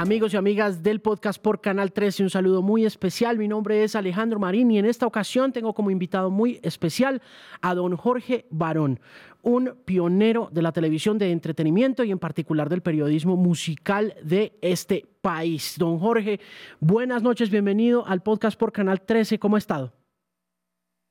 Amigos y amigas del podcast por Canal 13, un saludo muy especial. Mi nombre es Alejandro Marín y en esta ocasión tengo como invitado muy especial a don Jorge Barón, un pionero de la televisión de entretenimiento y en particular del periodismo musical de este país. Don Jorge, buenas noches, bienvenido al podcast por Canal 13. ¿Cómo ha estado?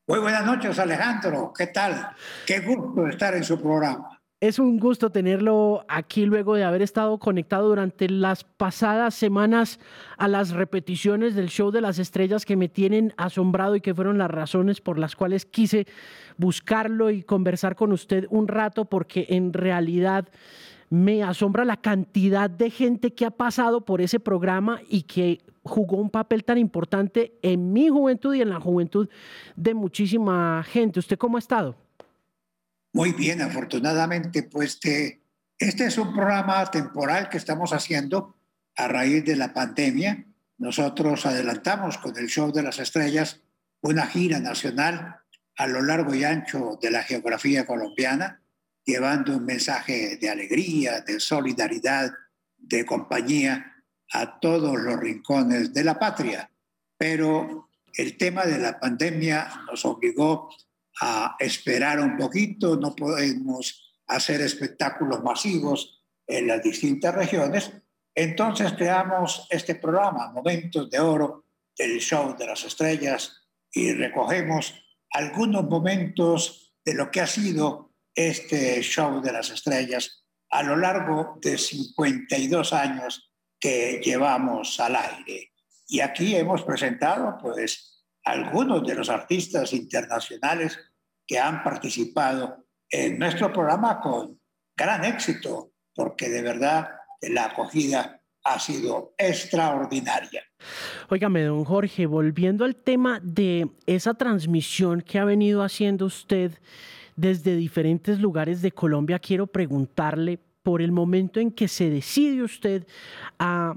Muy buenas noches, Alejandro. ¿Qué tal? Qué gusto estar en su programa. Es un gusto tenerlo aquí luego de haber estado conectado durante las pasadas semanas a las repeticiones del show de las estrellas que me tienen asombrado y que fueron las razones por las cuales quise buscarlo y conversar con usted un rato porque en realidad me asombra la cantidad de gente que ha pasado por ese programa y que jugó un papel tan importante en mi juventud y en la juventud de muchísima gente. ¿Usted cómo ha estado? Muy bien, afortunadamente, pues este es un programa temporal que estamos haciendo a raíz de la pandemia. Nosotros adelantamos con el Show de las Estrellas una gira nacional a lo largo y ancho de la geografía colombiana, llevando un mensaje de alegría, de solidaridad, de compañía a todos los rincones de la patria. Pero el tema de la pandemia nos obligó a esperar un poquito, no podemos hacer espectáculos masivos en las distintas regiones. Entonces creamos este programa, Momentos de Oro, del Show de las Estrellas, y recogemos algunos momentos de lo que ha sido este Show de las Estrellas a lo largo de 52 años que llevamos al aire. Y aquí hemos presentado, pues, algunos de los artistas internacionales que han participado en nuestro programa con gran éxito, porque de verdad la acogida ha sido extraordinaria. Óigame, don Jorge, volviendo al tema de esa transmisión que ha venido haciendo usted desde diferentes lugares de Colombia, quiero preguntarle por el momento en que se decide usted a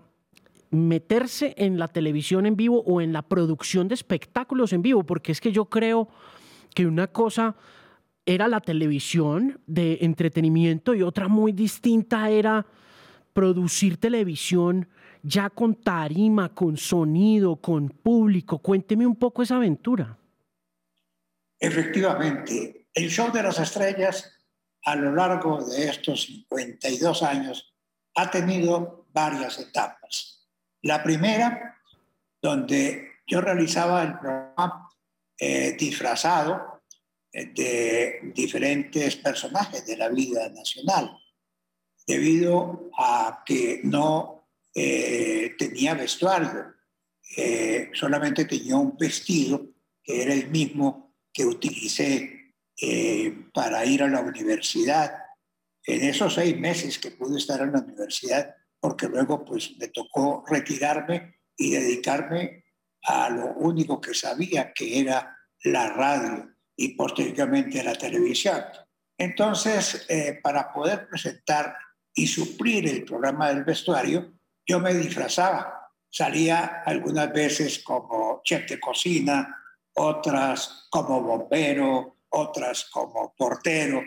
meterse en la televisión en vivo o en la producción de espectáculos en vivo, porque es que yo creo que una cosa era la televisión de entretenimiento y otra muy distinta era producir televisión ya con tarima, con sonido, con público. Cuénteme un poco esa aventura. Efectivamente, el show de las estrellas a lo largo de estos 52 años ha tenido varias etapas. La primera, donde yo realizaba el programa eh, disfrazado eh, de diferentes personajes de la vida nacional, debido a que no eh, tenía vestuario, solamente tenía un vestido que era el mismo que utilicé para ir a la universidad. En esos seis meses que pude estar en la universidad, porque luego pues me tocó retirarme y dedicarme a lo único que sabía, que era la radio y posteriormente la televisión. Entonces, eh, para poder presentar y suplir el programa del vestuario, yo me disfrazaba. Salía algunas veces como chef de cocina, otras como bombero, otras como portero.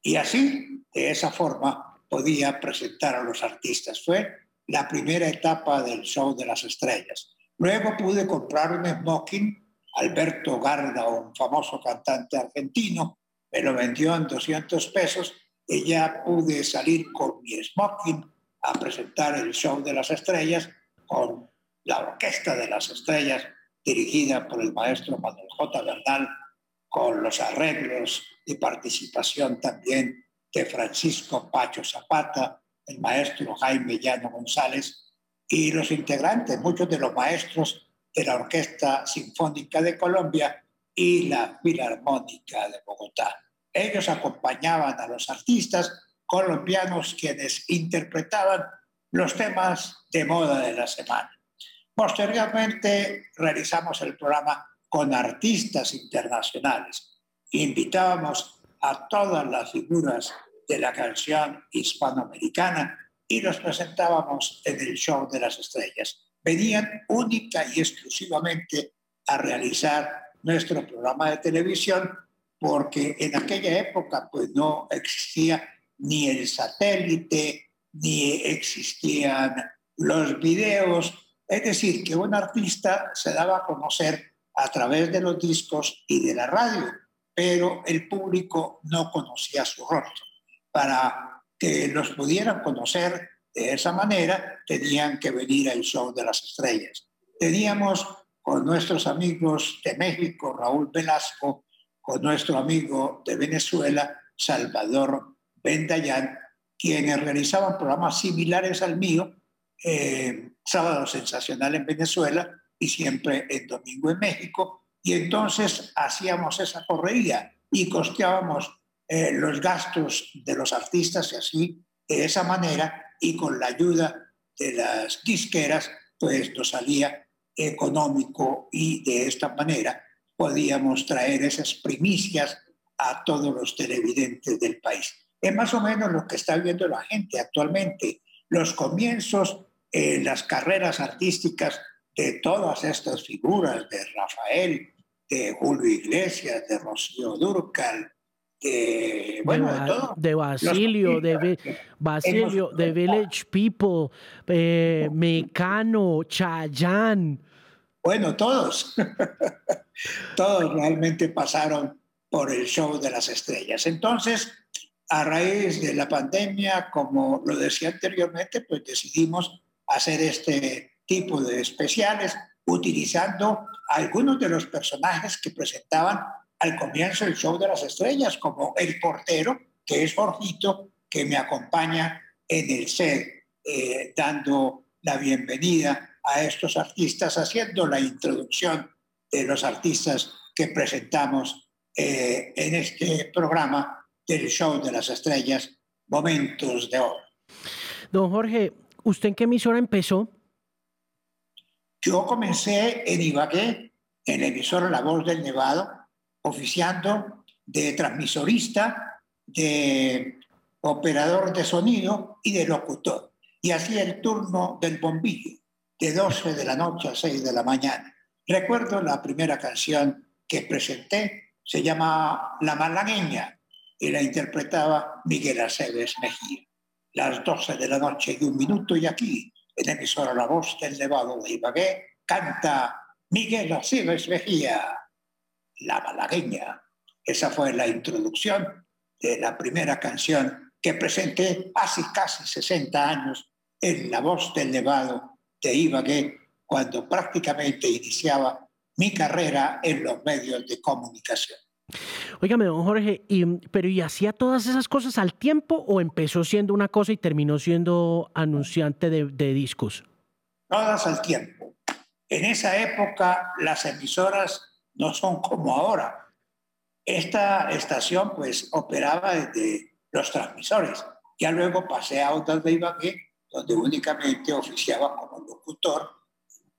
Y así, de esa forma, podía presentar a los artistas. Fue la primera etapa del show de las estrellas. Luego pude comprar un smoking. Alberto Garda, un famoso cantante argentino, me lo vendió en 200 pesos y ya pude salir con mi smoking a presentar el show de las estrellas con la Orquesta de las Estrellas dirigida por el maestro Manuel J. Bernal, con los arreglos y participación también de Francisco Pacho Zapata, el maestro Jaime Llano González y los integrantes, muchos de los maestros de la Orquesta Sinfónica de Colombia y la Filarmónica de Bogotá. Ellos acompañaban a los artistas colombianos quienes interpretaban los temas de moda de la semana. Posteriormente realizamos el programa con artistas internacionales. Invitábamos a todas las figuras de la canción hispanoamericana y los presentábamos en el show de las estrellas. Venían única y exclusivamente a realizar nuestro programa de televisión porque en aquella época pues no existía ni el satélite, ni existían los videos, es decir, que un artista se daba a conocer a través de los discos y de la radio, pero el público no conocía su rostro. Para que los pudieran conocer de esa manera, tenían que venir al show de las estrellas. Teníamos con nuestros amigos de México, Raúl Velasco, con nuestro amigo de Venezuela, Salvador Bendayán, quienes realizaban programas similares al mío, eh, Sábado Sensacional en Venezuela y siempre el Domingo en México. Y entonces hacíamos esa correría y costeábamos eh, los gastos de los artistas y así, de esa manera, y con la ayuda de las disqueras, pues nos salía económico y de esta manera podíamos traer esas primicias a todos los televidentes del país. Es más o menos lo que está viendo la gente actualmente. Los comienzos en las carreras artísticas de todas estas figuras, de Rafael, de Julio Iglesias, de Rocío Durcal, de, bueno, de, Basilio, de, Basilio, de Village People, eh, Mecano, Chayán. Bueno, todos, todos realmente pasaron por el show de las estrellas. Entonces, a raíz de la pandemia, como lo decía anteriormente, pues decidimos hacer este tipo de especiales utilizando algunos de los personajes que presentaban al comienzo del show de las estrellas, como el portero, que es Jorgito, que me acompaña en el set, eh, dando la bienvenida a estos artistas, haciendo la introducción de los artistas que presentamos eh, en este programa del show de las estrellas, Momentos de Oro. Don Jorge, ¿usted en qué emisora empezó? Yo comencé en Ibagué, en la emisora La Voz del Nevado, oficiando de transmisorista, de operador de sonido y de locutor. Y hacía el turno del bombillo, de 12 de la noche a 6 de la mañana. Recuerdo la primera canción que presenté, se llama La Malagueña, y la interpretaba Miguel Aceves Mejía. Las 12 de la noche y un minuto, y aquí, en emisora La Voz del Nevado de Ibagué, canta Miguel Aceves Mejía. La Malagueña. Esa fue la introducción de la primera canción que presenté hace casi 60 años en La Voz del Nevado de Ibagué, cuando prácticamente iniciaba mi carrera en los medios de comunicación. Óigame, don Jorge, pero ¿y hacía todas esas cosas al tiempo o empezó siendo una cosa y terminó siendo anunciante de, de discos? Todas al tiempo. En esa época las emisoras no son como ahora. Esta estación pues operaba desde los transmisores. Ya luego pasé a Ondas de Ibagué, donde únicamente oficiaba como locutor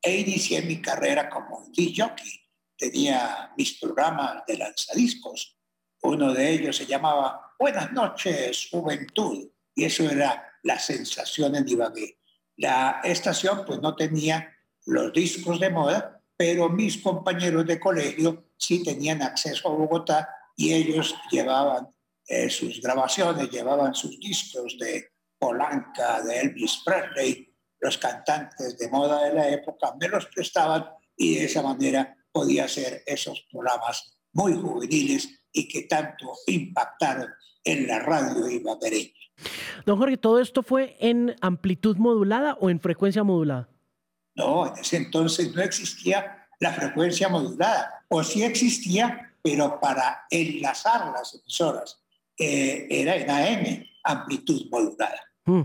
e inicié mi carrera como jockey. Tenía mis programas de lanzadiscos. Uno de ellos se llamaba Buenas noches, juventud. Y eso era la sensación en Ibagué. La estación pues no tenía los discos de moda, pero mis compañeros de colegio sí tenían acceso a Bogotá y ellos llevaban eh, sus grabaciones, llevaban sus discos de Polanca, de Elvis Presley, los cantantes de moda de la época me los prestaban y de esa manera podía hacer esos programas muy juveniles y que tanto impactaron en la radio ibaguereña. Don Jorge, ¿todo esto fue en amplitud modulada o en frecuencia modulada? No, en ese entonces no existía la frecuencia modulada, o sí existía, pero para enlazar las emisoras eh, era en AM, amplitud modulada. Hmm.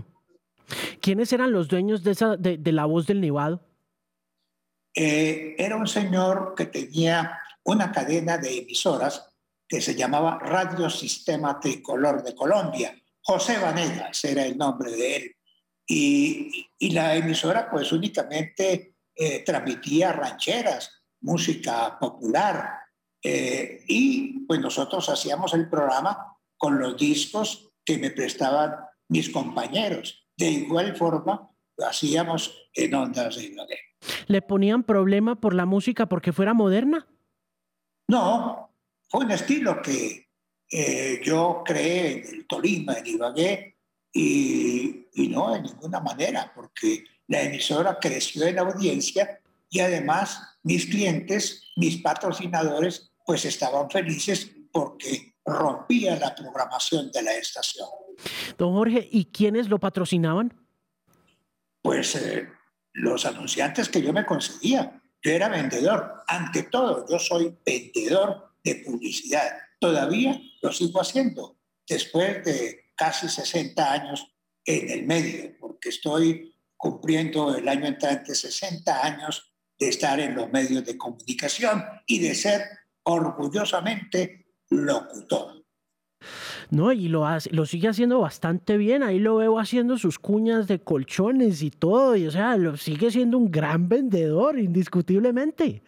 ¿Quiénes eran los dueños de, esa, de, la voz del Nevado? Eh, era un señor que tenía una cadena de emisoras que se llamaba Radio Sistema Tricolor de Colombia. José Vanegas era el nombre de él. Y, la emisora pues únicamente eh, transmitía rancheras, música popular. Eh, y pues nosotros hacíamos el programa con los discos que me prestaban mis compañeros. De igual forma, lo hacíamos en Ondas de Ibagué. ¿Le ponían problema por la música porque fuera moderna? No, fue un estilo que eh, yo creé en el Tolima, en Ibagué, y y no de ninguna manera, porque la emisora creció en audiencia y además mis clientes, mis patrocinadores, pues estaban felices porque rompía la programación de la estación. Don Jorge, ¿y quiénes lo patrocinaban? Pues eh, los anunciantes que yo me conseguía. Yo era vendedor. Ante todo, yo soy vendedor de publicidad. Todavía lo sigo haciendo después de casi 60 años en el medio, porque estoy cumpliendo el año entrante 60 años de estar en los medios de comunicación y de ser orgullosamente locutor. No, y lo, hace, lo sigue haciendo bastante bien. Ahí lo veo haciendo sus cuñas de colchones y todo. Y, o sea, lo sigue siendo un gran vendedor, indiscutiblemente.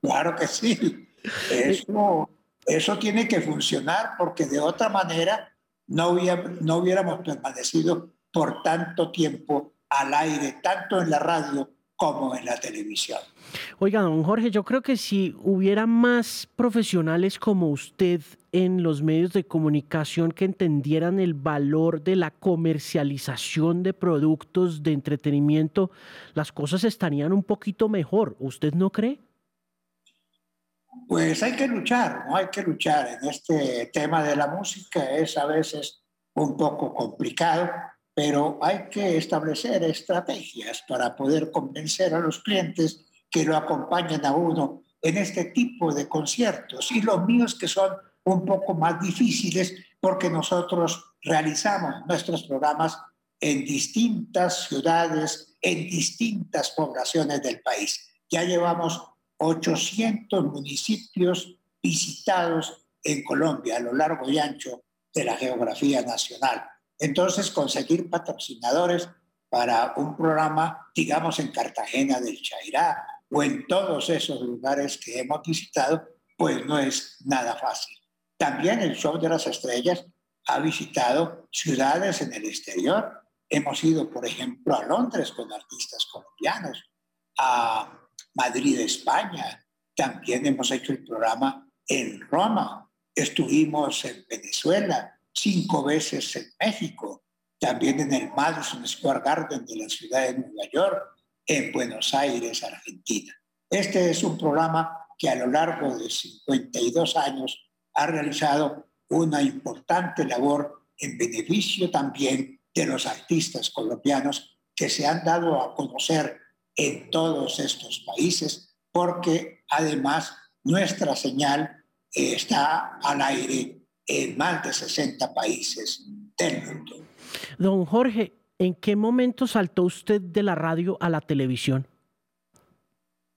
Claro que sí. Eso, eso tiene que funcionar porque de otra manera no, no hubiéramos permanecido por tanto tiempo al aire, tanto en la radio como en la televisión. Oiga, don Jorge, yo creo que si hubiera más profesionales como usted en los medios de comunicación que entendieran el valor de la comercialización de productos de entretenimiento, las cosas estarían un poquito mejor. ¿Usted no cree? Pues hay que luchar, ¿no? Hay que luchar. En este tema de la música es a veces un poco complicado pero hay que establecer estrategias para poder convencer a los clientes que lo acompañen a uno en este tipo de conciertos y los míos que son un poco más difíciles porque nosotros realizamos nuestros programas en distintas ciudades, en distintas poblaciones del país. Ya llevamos 800 municipios visitados en Colombia a lo largo y ancho de la geografía nacional. Entonces, conseguir patrocinadores para un programa, digamos, en Cartagena del Chairá o en todos esos lugares que hemos visitado, pues no es nada fácil. También el Show de las Estrellas ha visitado ciudades en el exterior. Hemos ido, por ejemplo, a Londres con artistas colombianos, a Madrid, España. También hemos hecho el programa en Roma. Estuvimos en Venezuela, cinco veces en México, también en el Madison Square Garden de la ciudad de Nueva York, en Buenos Aires, Argentina. Este es un programa que a lo largo de 52 años ha realizado una importante labor en beneficio también de los artistas colombianos que se han dado a conocer en todos estos países, porque además nuestra señal está al aire en más de 60 países del mundo. Don Jorge, ¿en qué momento saltó usted de la radio a la televisión?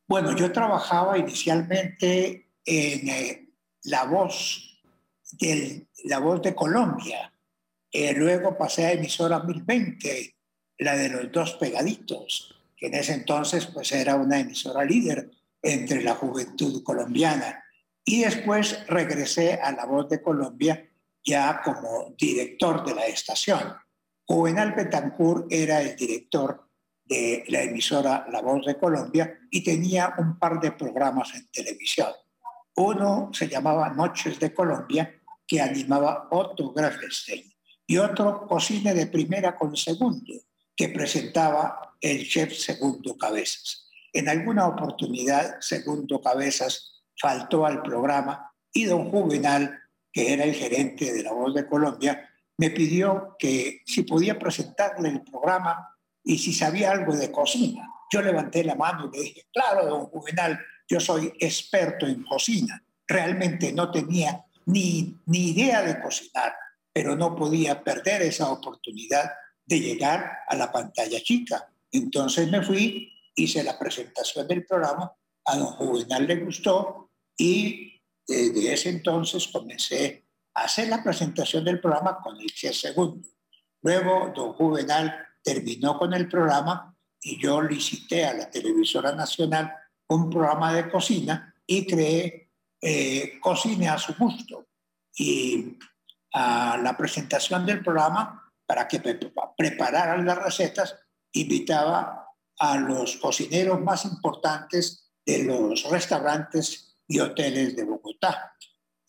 Bueno, yo trabajaba inicialmente en eh, La Voz, del, La Voz de Colombia. Eh, luego pasé a emisora 1020, la de los dos pegaditos, que en ese entonces pues era una emisora líder entre la juventud colombiana. Y después regresé a La Voz de Colombia ya como director de la estación. Juvenal Betancourt era el director de la emisora La Voz de Colombia y tenía un par de programas en televisión. Uno se llamaba Noches de Colombia, que animaba Otto Grafenstein, y otro Cocina de Primera con Segundo, que presentaba el chef Segundo Cabezas. En alguna oportunidad, Segundo Cabezas faltó al programa y don Juvenal, que era el gerente de La Voz de Colombia, me pidió que si podía presentarle el programa y si sabía algo de cocina. Yo levanté la mano y le dije, claro, don Juvenal, yo soy experto en cocina. Realmente no tenía ni, ni idea de cocinar, pero no podía perder esa oportunidad de llegar a la pantalla chica. Entonces me fui, hice la presentación del programa, a don Juvenal le gustó y desde ese entonces comencé a hacer la presentación del programa con el chef segundo. Luego, don Juvenal terminó con el programa y yo licité a la televisora nacional un programa de cocina y creé eh, Cocina a su gusto. Y a la presentación del programa, para que prepararan las recetas, invitaba a los cocineros más importantes de los restaurantes y hoteles de Bogotá.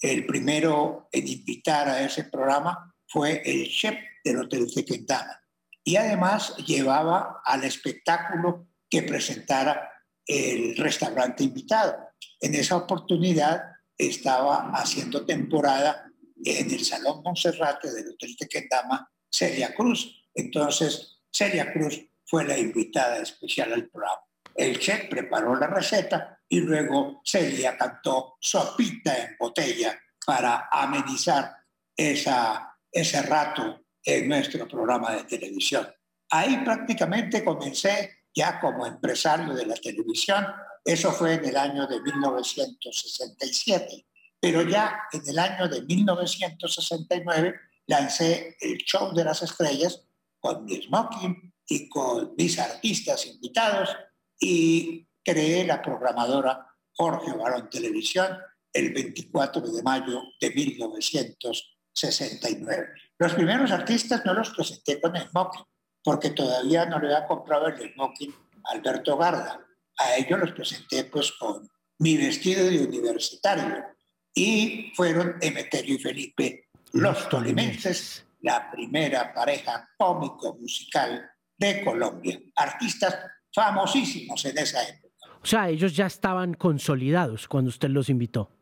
El primero en invitar a ese programa fue el chef del Hotel Tequendama. y además llevaba al espectáculo que presentara el restaurante invitado. En esa oportunidad estaba haciendo temporada en el Salón Monserrate del Hotel Tequendama Celia Cruz. Entonces, Celia Cruz fue la invitada especial al programa. El chef preparó la receta y luego Celia cantó sopita en botella para amenizar esa, ese rato en nuestro programa de televisión. Ahí prácticamente comencé ya como empresario de la televisión. Eso fue en el año de 1967. Pero ya en el año de 1969 lancé el Show de las Estrellas con mi smoking y con mis artistas invitados y creé la programadora Jorge Barón Televisión el 24 de mayo de 1969. Los primeros artistas no los presenté con smoking, porque todavía no le había comprado el smoking a Alberto Garda. A ellos los presenté pues con mi vestido de universitario y fueron Emeterio y Felipe, los tolimenses, la primera pareja cómico-musical de Colombia. Artistas famosísimos en esa época. O sea, ellos ya estaban consolidados cuando usted los invitó.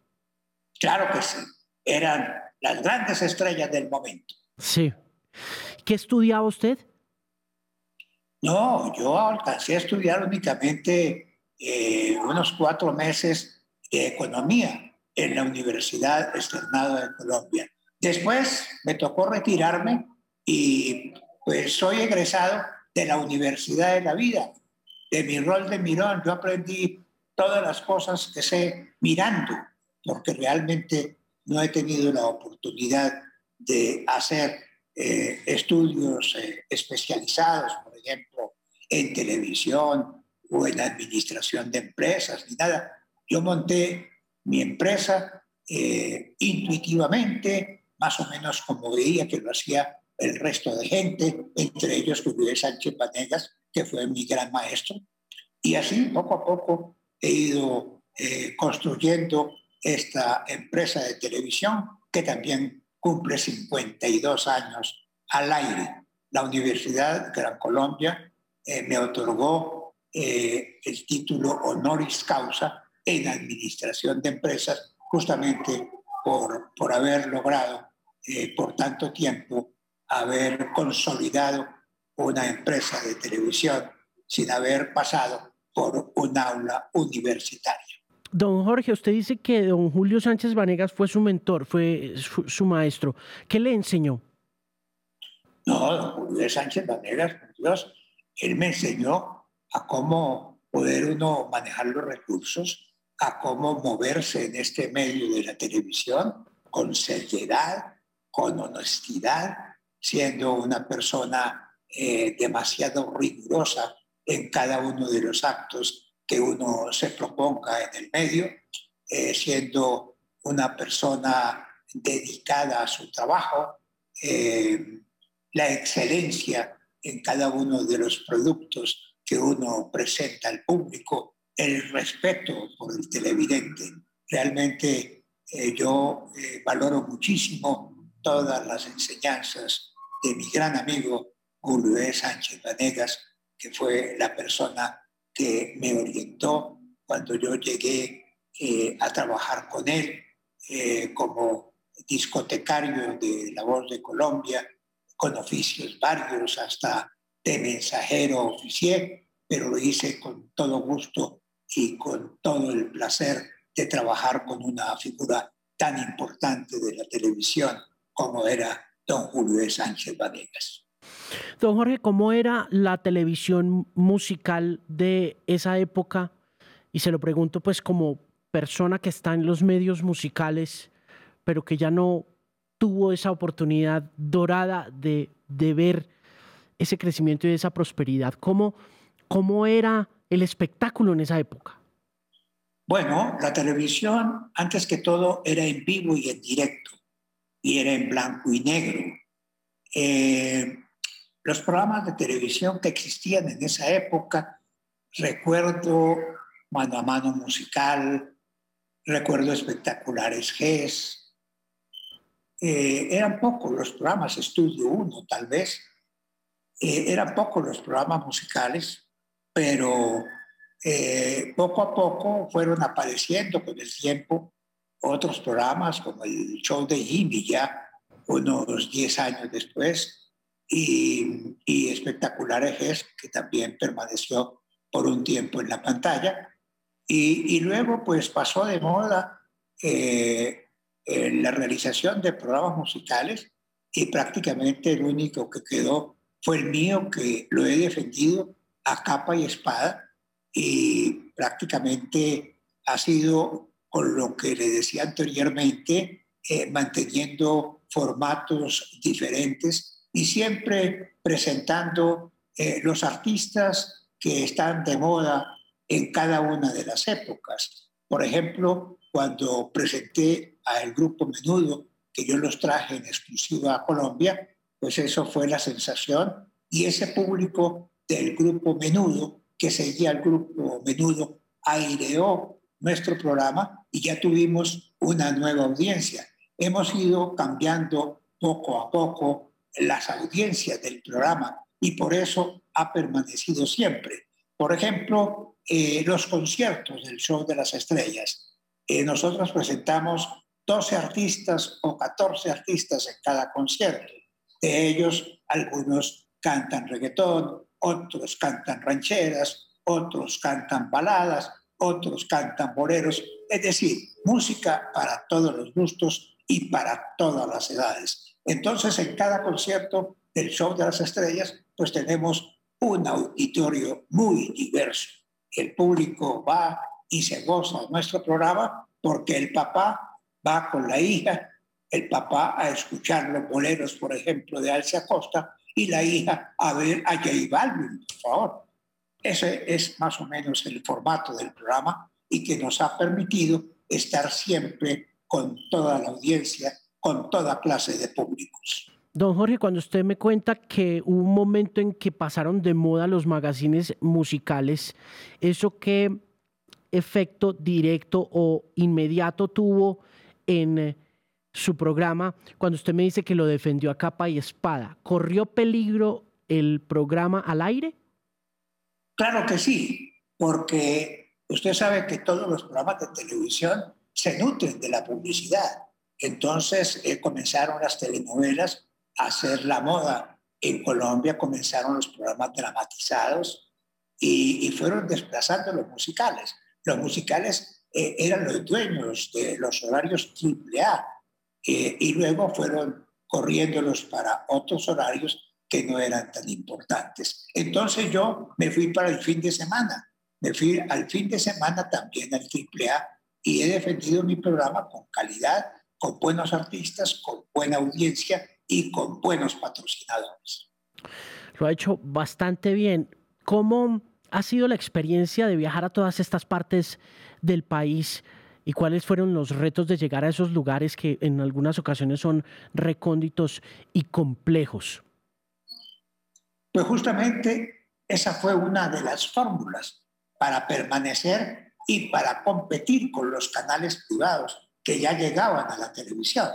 Claro que sí. Eran las grandes estrellas del momento. Sí. ¿Qué estudiaba usted? No, yo alcancé a estudiar únicamente eh, unos cuatro meses de economía en la Universidad Externado de Colombia. Después me tocó retirarme y pues soy egresado de la Universidad de la Vida, de mi rol de mirón. Yo aprendí todas las cosas que sé mirando, porque realmente no he tenido la oportunidad de hacer eh, estudios eh, especializados, ejemplo, en televisión o en administración de empresas, ni nada. Yo monté mi empresa eh, intuitivamente, más o menos como veía que lo hacía el resto de gente, entre ellos Julio Sánchez Vanegas, que fue mi gran maestro. Y así, poco a poco, he ido construyendo esta empresa de televisión que también cumple 52 años al aire. La Universidad Gran Colombia eh, me otorgó eh, el título honoris causa en administración de empresas justamente por, por haber logrado eh, por tanto tiempo haber consolidado una empresa de televisión sin haber pasado por un aula universitaria. Don Jorge, usted dice que don Julio Sánchez Vanegas fue su mentor, fue su, maestro. ¿Qué le enseñó? No, don Julio Sánchez Vanegas, por Dios, él me enseñó a cómo poder uno manejar los recursos, a cómo moverse en este medio de la televisión con seriedad, con honestidad, siendo una persona eh, demasiado rigurosa en cada uno de los actos que uno se proponga en el medio, eh, siendo una persona dedicada a su trabajo, eh, la excelencia en cada uno de los productos que uno presenta al público, el respeto por el televidente. Realmente eh, yo valoro muchísimo todas las enseñanzas de mi gran amigo Julio. Sánchez Vanegas, que fue la persona que me orientó cuando yo llegué eh, a trabajar con él eh, como discotecario de La Voz de Colombia, con oficios varios, hasta de mensajero oficial, pero lo hice con todo gusto y con todo el placer de trabajar con una figura tan importante de la televisión como era don Julio Sánchez Vanegas. Don Jorge, ¿cómo era la televisión musical de esa época? Y se lo pregunto pues como persona que está en los medios musicales, pero que ya no tuvo esa oportunidad dorada de, ver ese crecimiento y esa prosperidad. ¿Cómo, ¿Cómo era el espectáculo en esa época? Bueno, la televisión, antes que todo, era en vivo y en directo, y era en blanco y negro. Eh, los programas de televisión que existían en esa época, recuerdo Mano a Mano Musical, recuerdo Espectaculares GES, eh, eran pocos los programas, Estudio 1 tal vez, eh, eran pocos los programas musicales, pero eh, poco a poco fueron apareciendo con el tiempo otros programas como el show de Jimmy ya unos 10 años después y, y Espectacular Ejes que también permaneció por un tiempo en la pantalla. Y, luego pues pasó de moda la realización de programas musicales y prácticamente el único que quedó fue el mío que lo he defendido a capa y espada y prácticamente ha sido con lo que le decía anteriormente, eh, manteniendo formatos diferentes y siempre presentando eh, los artistas que están de moda en cada una de las épocas. Por ejemplo, cuando presenté al grupo Menudo, que yo los traje en exclusiva a Colombia, pues eso fue la sensación y ese público del grupo Menudo, que seguía al grupo Menudo, aireó nuestro programa y ya tuvimos una nueva audiencia. Hemos ido cambiando poco a poco las audiencias del programa y por eso ha permanecido siempre. Por ejemplo, eh, los conciertos del Show de las Estrellas. Eh, nosotros presentamos 12 artistas o 14 artistas en cada concierto. De ellos, algunos cantan reggaetón, otros cantan rancheras, otros cantan baladas, otros cantan boleros, es decir, música para todos los gustos y para todas las edades. Entonces, en cada concierto del Show de las Estrellas, pues tenemos un auditorio muy diverso. El público va y se goza de nuestro programa porque el papá va con la hija, el papá a escuchar los boleros, por ejemplo, de Alcia Costa, y la hija a ver a J Balvin, por favor. Ese es más o menos el formato del programa y que nos ha permitido estar siempre con toda la audiencia, con toda clase de públicos. Don Jorge, cuando usted me cuenta que hubo un momento en que pasaron de moda los magazines musicales, ¿eso qué efecto directo o inmediato tuvo en eh, su programa cuando usted me dice que lo defendió a capa y espada? ¿Corrió peligro el programa al aire? Claro que sí, porque usted sabe que todos los programas de televisión se nutren de la publicidad. Entonces eh, comenzaron las telenovelas a hacer la moda. En Colombia comenzaron los programas dramatizados y, fueron desplazando los musicales. Los musicales eh, eran los dueños de los horarios AAA eh, y luego fueron corriéndolos para otros horarios que no eran tan importantes. Entonces yo me fui para el fin de semana, me fui al fin de semana también al AAA y he defendido mi programa con calidad, con buenos artistas, con buena audiencia y con buenos patrocinadores. Lo ha hecho bastante bien. ¿Cómo ha sido la experiencia de viajar a todas estas partes del país? ¿Y cuáles fueron los retos de llegar a esos lugares que en algunas ocasiones son recónditos y complejos? Pues justamente esa fue una de las fórmulas para permanecer y para competir con los canales privados que ya llegaban a la televisión.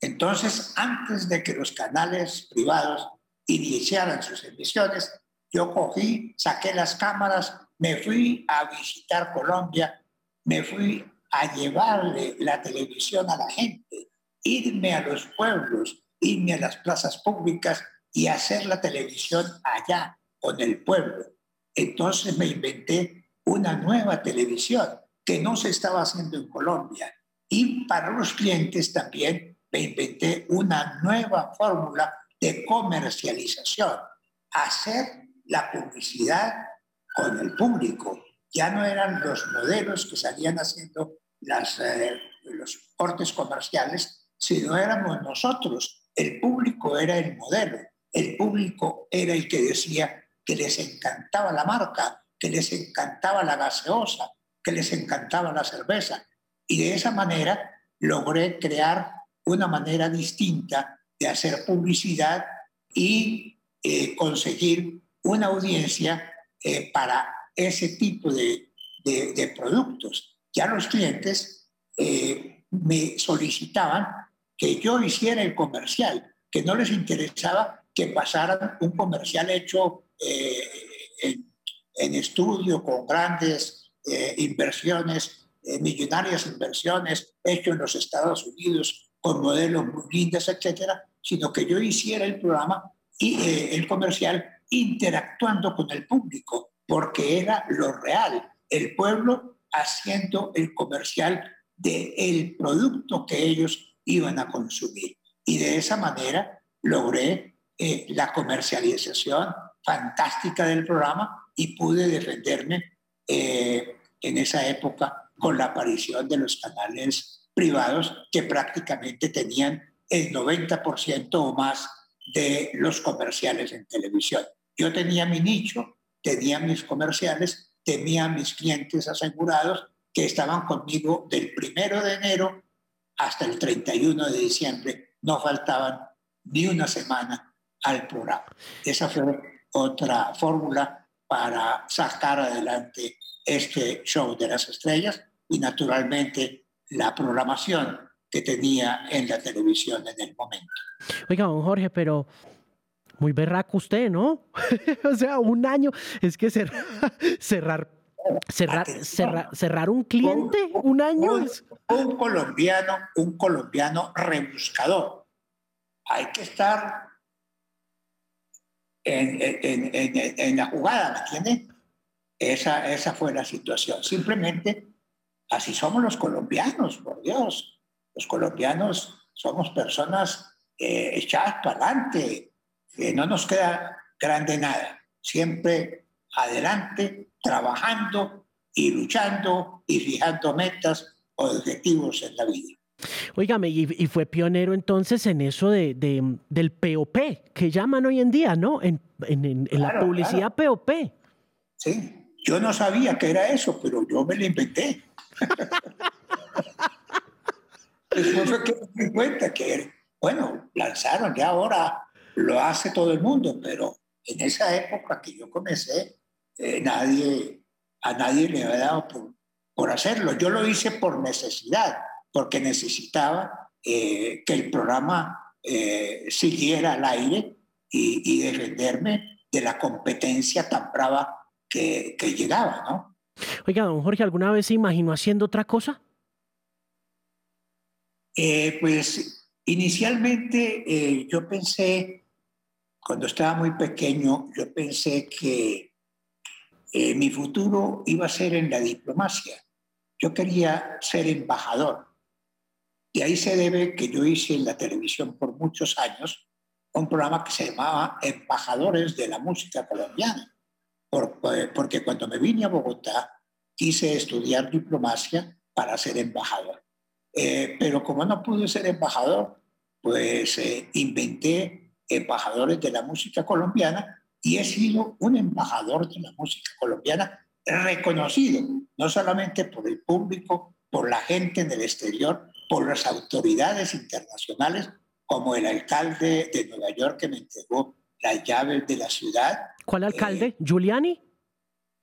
Entonces, antes de que los canales privados iniciaran sus emisiones, yo cogí, saqué las cámaras, me fui a visitar Colombia, me fui a llevarle la televisión a la gente, irme a los pueblos, irme a las plazas públicas y hacer la televisión allá con el pueblo. Entonces me inventé una nueva televisión que no se estaba haciendo en Colombia. Y para los clientes también me inventé una nueva fórmula de comercialización, hacer la publicidad con el público. Ya no eran los modelos que salían haciendo eh, los cortes comerciales, sino éramos nosotros. El público era el modelo el público era el que decía que les encantaba la marca, que les encantaba la gaseosa, que les encantaba la cerveza. Y de esa manera logré crear una manera distinta de hacer publicidad y eh, conseguir una audiencia eh, para ese tipo de, productos. Ya los clientes eh, me solicitaban que yo hiciera el comercial, que no les interesaba que pasaran un comercial hecho eh, en, estudio con grandes eh, inversiones, millonarias inversiones, hecho en los Estados Unidos con modelos muy lindos, etcétera, sino que yo hiciera el programa y el comercial interactuando con el público, porque era lo real, el pueblo haciendo el comercial del el producto que ellos iban a consumir. Y de esa manera logré eh, la comercialización fantástica del programa y pude defenderme eh, en esa época con la aparición de los canales privados que prácticamente tenían el 90% o más de los comerciales en televisión. Yo tenía mi nicho, tenía mis comerciales, tenía mis clientes asegurados que estaban conmigo del primero de enero hasta el 31 de diciembre. No faltaban ni una semana al programa. Esa fue otra fórmula para sacar adelante este show de las estrellas y naturalmente la programación que tenía en la televisión en el momento. Oiga, don Jorge, pero muy berraco usted, ¿no? o sea, un año, es que cerrar, cerrar, cerrar, cerrar, un cliente, un, año. Un, colombiano, un colombiano rebuscador. Hay que estar en, en, en, en la jugada, ¿me entiende? Esa, esa fue la situación. Simplemente así somos los colombianos, por Dios. Los colombianos somos personas eh, echadas para adelante, no nos queda grande nada. Siempre adelante, trabajando y luchando y fijando metas o objetivos en la vida. Óigame, y, fue pionero entonces en eso de, del POP, que llaman hoy en día, ¿no? En, la publicidad POP. Sí, yo no sabía que era eso, pero yo me lo inventé. Después fue que me di cuenta que, bueno, lanzaron ya ahora lo hace todo el mundo, pero en esa época que yo comencé, eh, nadie, a nadie le había dado por, por, hacerlo. Yo lo hice por necesidad, porque necesitaba eh, que el programa eh, siguiera al aire y, y, defenderme de la competencia tan brava que, que llegaba, ¿no? Oiga, don Jorge, ¿alguna vez se imaginó haciendo otra cosa? pues inicialmente yo pensé cuando estaba muy pequeño, yo pensé que eh, mi futuro iba a ser en la diplomacia. Yo quería ser embajador. Y ahí se debe que yo hice en la televisión por muchos años un programa que se llamaba Embajadores de la Música Colombiana. Eh, porque cuando me vine a Bogotá quise estudiar diplomacia para ser embajador. Eh, pero como no pude ser embajador, pues inventé embajadores de la música colombiana y he sido un embajador de la música colombiana reconocido, no solamente por el público, por la gente en el exterior, por las autoridades internacionales, como el alcalde de Nueva York que me entregó las llaves de la ciudad. ¿Cuál alcalde? Eh, ¿Giuliani?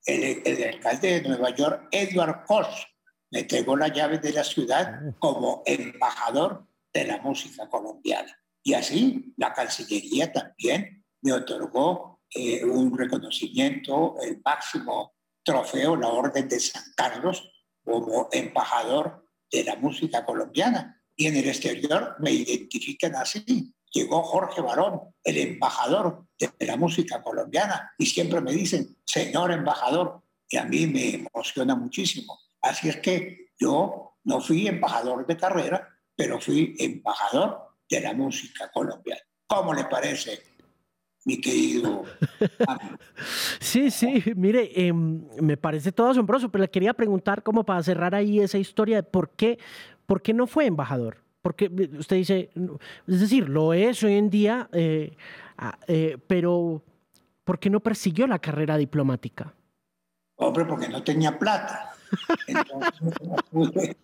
El, el, alcalde de Nueva York, Edward Koch, me entregó las llaves de la ciudad ah. como embajador de la música colombiana. Y así la Cancillería también me otorgó eh, un reconocimiento, el máximo trofeo, la Orden de San Carlos, como embajador de la música colombiana. Y en el exterior me identifican así. Llegó Jorge Barón, el embajador de la música colombiana, y siempre me dicen, señor embajador, y a mí me emociona muchísimo. Así es que yo no fui embajador de carrera, pero fui embajador de la música colombiana. ¿Cómo le parece, mi querido Sí, sí, mire, em, me parece todo asombroso, pero le quería preguntar como para cerrar ahí esa historia de por qué, por qué no fue embajador. Porque eh, usted dice, es decir, lo es hoy en día, eh, ah, eh, pero ¿por qué no persiguió la carrera diplomática? Hombre, porque no tenía plata. Entonces, no pude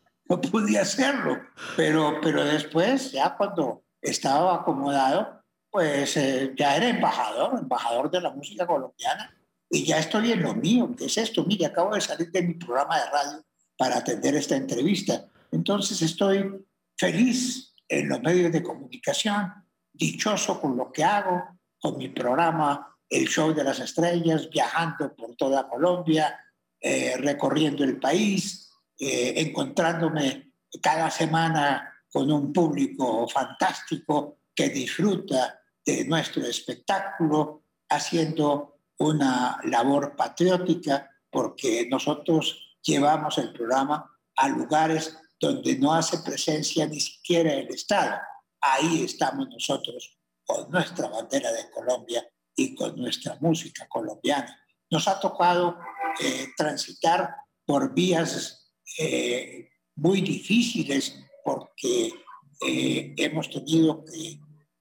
hacerlo, pero, pero después, ya cuando estaba acomodado, pues eh, ya era embajador, embajador de la música colombiana, y ya estoy en lo mío, que es esto, mire, acabo de salir de mi programa de radio para atender esta entrevista, entonces estoy feliz en los medios de comunicación, dichoso con lo que hago, con mi programa El Show de las Estrellas, viajando por toda Colombia, eh, recorriendo el país, eh, encontrándome cada semana con un público fantástico que disfruta de nuestro espectáculo, haciendo una labor patriótica, porque nosotros llevamos el programa a lugares donde no hace presencia ni siquiera el Estado. Ahí estamos nosotros con nuestra bandera de Colombia y con nuestra música colombiana. Nos ha tocado eh, transitar por vías eh, muy difíciles porque eh, hemos tenido que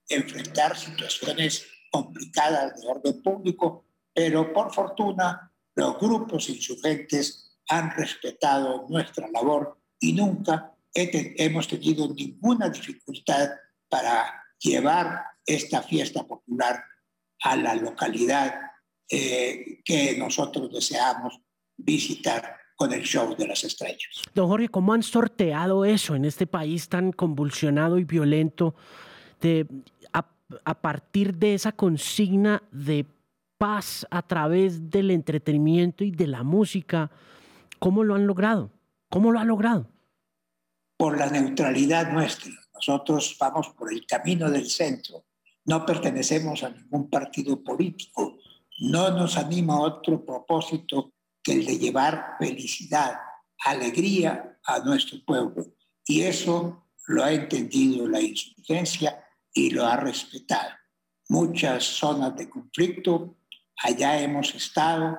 enfrentar situaciones complicadas de orden público, pero por fortuna los grupos insurgentes han respetado nuestra labor y nunca hemos tenido ninguna dificultad para llevar esta fiesta popular a la localidad eh, que nosotros deseamos visitar con el show de las estrellas. Don Jorge, ¿cómo han sorteado eso en este país tan convulsionado y violento de, a, a partir de esa consigna de paz a través del entretenimiento y de la música? ¿Cómo lo han logrado? ¿Cómo lo ha logrado? Por la neutralidad nuestra. Nosotros vamos por el camino del centro. No pertenecemos a ningún partido político. No nos anima otro propósito que el de llevar felicidad, alegría a nuestro pueblo. Y eso lo ha entendido la insurgencia y lo ha respetado. Muchas zonas de conflicto, allá hemos estado,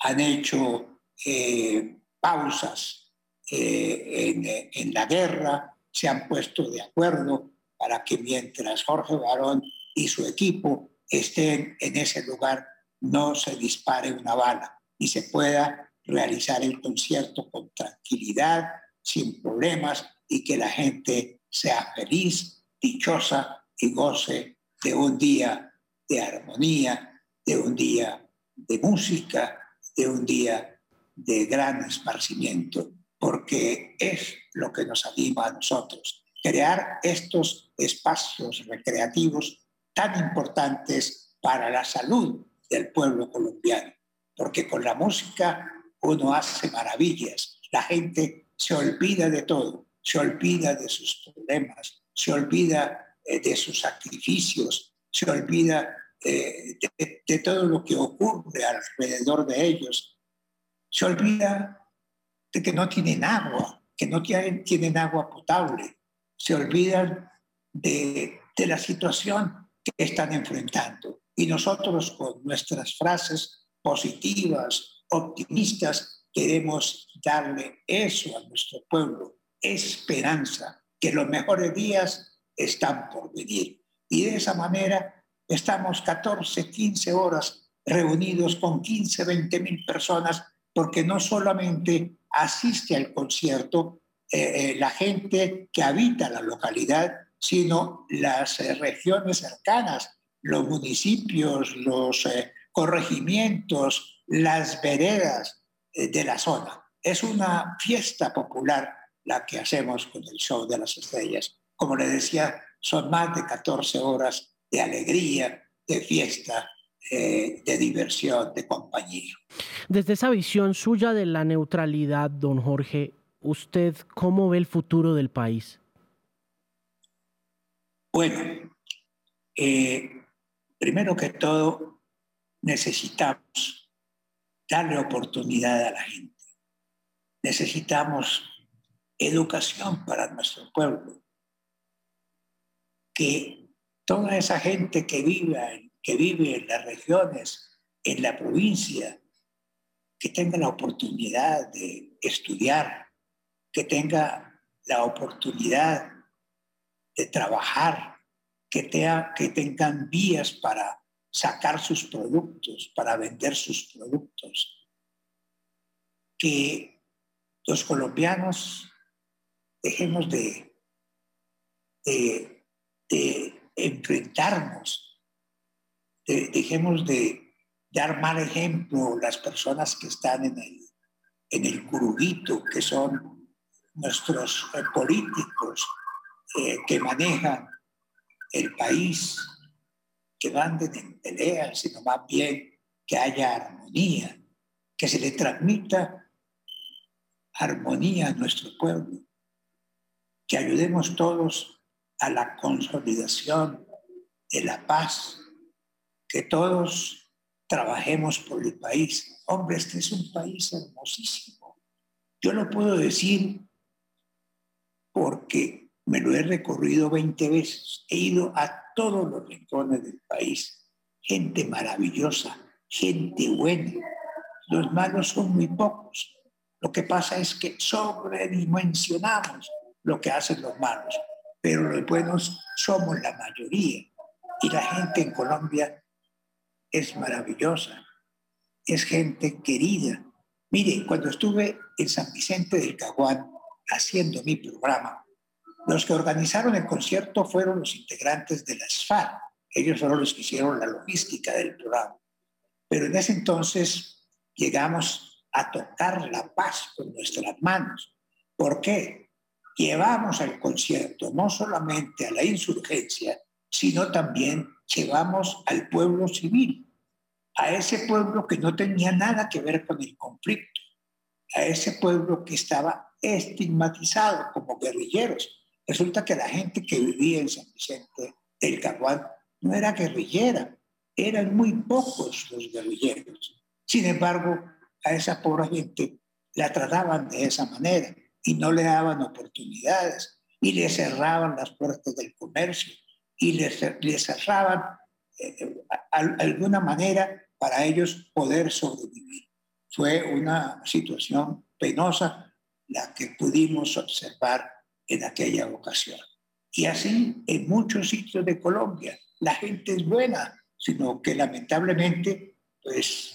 han hecho eh, pausas eh, en, la guerra, se han puesto de acuerdo para que mientras Jorge Barón y su equipo estén en ese lugar, no se dispare una bala y se pueda realizar el concierto con tranquilidad, sin problemas y que la gente sea feliz, dichosa y goce de un día de armonía, de un día de música, de un día de gran esparcimiento porque es lo que nos anima a nosotros, crear estos espacios recreativos tan importantes para la salud del pueblo colombiano, porque con la música uno hace maravillas, la gente se olvida de todo, se olvida de sus problemas, se olvida eh, de sus sacrificios, se olvida eh, de, todo lo que ocurre alrededor de ellos, se olvida de que no tienen agua, que no tienen, agua potable. Se olvidan de la situación que están enfrentando. Y nosotros con nuestras frases positivas, optimistas, queremos darle eso a nuestro pueblo, esperanza, que los mejores días están por venir. Y de esa manera estamos 14, 15 horas reunidos con 15, 20 mil personas, porque no solamente asiste al concierto eh, eh, la gente que habita la localidad, sino las eh, regiones cercanas, los municipios, los corregimientos, las veredas de la zona. Es una fiesta popular la que hacemos con el show de las estrellas. Como le decía, son más de 14 horas de alegría, de fiesta, eh, de diversión, de compañía. Desde esa visión suya de la neutralidad, don Jorge, ¿usted cómo ve el futuro del país? Bueno, eh, primero que todo, necesitamos darle oportunidad a la gente. Necesitamos educación para nuestro pueblo. Que toda esa gente que viva en que vive en las regiones, en la provincia, que tenga la oportunidad de estudiar, que tenga la oportunidad de trabajar, que, que tengan vías para sacar sus productos, para vender sus productos. Que los colombianos dejemos de, enfrentarnos dejemos de dar mal ejemplo las personas que están en el, en el que son nuestros eh, políticos eh, que manejan el país, que no anden en peleas, sino más bien que haya armonía, que se le transmita armonía a nuestro pueblo, que ayudemos todos a la consolidación de la paz, que todos trabajemos por el país. Hombre, este es un país hermosísimo. Yo lo puedo decir porque me lo he recorrido 20 veces. He ido a todos los rincones del país. Gente maravillosa, gente buena. Los malos son muy pocos. Lo que pasa es que sobredimensionamos lo que hacen los malos, pero los buenos somos la mayoría. Y la gente en Colombia es maravillosa, es gente querida. Mire, cuando estuve en San Vicente del Caguán haciendo mi programa, los que organizaron el concierto fueron los integrantes de la SFAR. Ellos fueron los que hicieron la logística del programa. Pero en ese entonces llegamos a tocar la paz con nuestras manos. ¿Por qué? Llevamos al concierto no solamente a la insurgencia, sino también llevamos al pueblo civil, a ese pueblo que no tenía nada que ver con el conflicto, a ese pueblo que estaba estigmatizado como guerrilleros. Resulta que la gente que vivía en San Vicente del Caguán no era guerrillera, eran muy pocos los guerrilleros. Sin embargo, a esa pobre gente la trataban de esa manera y no le daban oportunidades y le cerraban las puertas del comercio y le, cerraban eh, alguna manera para ellos poder sobrevivir. Fue una situación penosa la que pudimos observar en aquella ocasión. Y así en muchos sitios de Colombia, la gente es buena, sino que lamentablemente, pues,